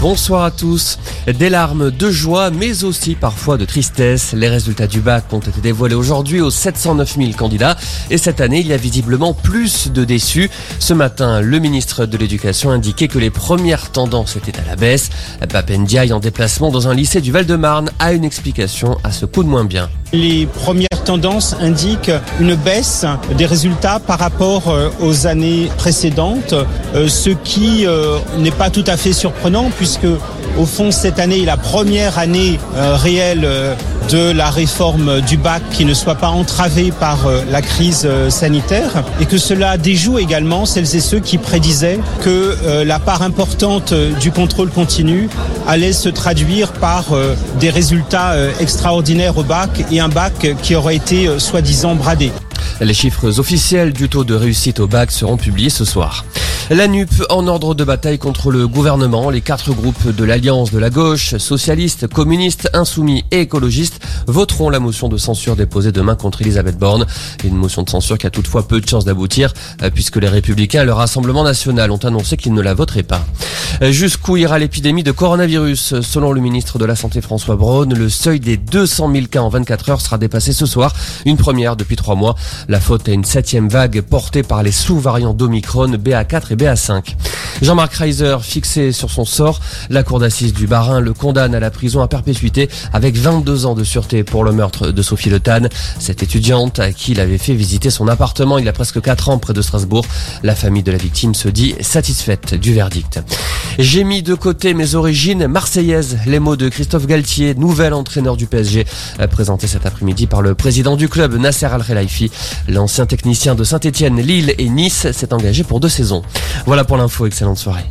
Bonsoir à tous. Des larmes de joie, mais aussi parfois de tristesse. Les résultats du bac ont été dévoilés aujourd'hui aux 709 000 candidats. Et cette année, il y a visiblement plus de déçus. Ce matin, le ministre de l'Éducation indiquait que les premières tendances étaient à la baisse. Papendiaï, en déplacement dans un lycée du Val-de-Marne, a une explication à ce coup de moins bien. Les premières tendances indiquent une baisse des résultats par rapport euh, aux années précédentes, euh, ce qui euh, n'est pas tout à fait surprenant puisque au fond cette année est la première année réelle de la réforme du bac qui ne soit pas entravée par la crise sanitaire et que cela déjoue également celles et ceux qui prédisaient que la part importante du contrôle continu allait se traduire par des résultats extraordinaires au bac et un bac qui aurait été soi-disant bradé. Les chiffres officiels du taux de réussite au bac seront publiés ce soir. La NUP en ordre de bataille contre le gouvernement. Les quatre groupes de l'Alliance de la gauche, socialistes, communistes, insoumis et écologistes voteront la motion de censure déposée demain contre Elisabeth Borne. Une motion de censure qui a toutefois peu de chances d'aboutir euh, puisque les Républicains et le Rassemblement national ont annoncé qu'ils ne la voteraient pas. Euh, jusqu'où ira l'épidémie de coronavirus? Selon le ministre de la Santé François Braun, le seuil des 200 000 cas en 24 heures sera dépassé ce soir. Une première depuis trois mois. La faute à une septième vague portée par les sous-variants d'Omicron BA4 et BA5. Jean-Marc Reiser, fixé sur son sort, la cour d'assises du Barin le condamne à la prison à perpétuité avec 22 ans de sûreté pour le meurtre de Sophie Le Tan, cette étudiante à qui il avait fait visiter son appartement il y a presque 4 ans près de Strasbourg. La famille de la victime se dit satisfaite du verdict. J'ai mis de côté mes origines marseillaises. Les mots de Christophe Galtier, nouvel entraîneur du PSG, présenté cet après-midi par le président du club Nasser Al-Khelaifi. L'ancien technicien de Saint-Etienne, Lille et Nice s'est engagé pour deux saisons. Voilà pour l'info, excellente soirée.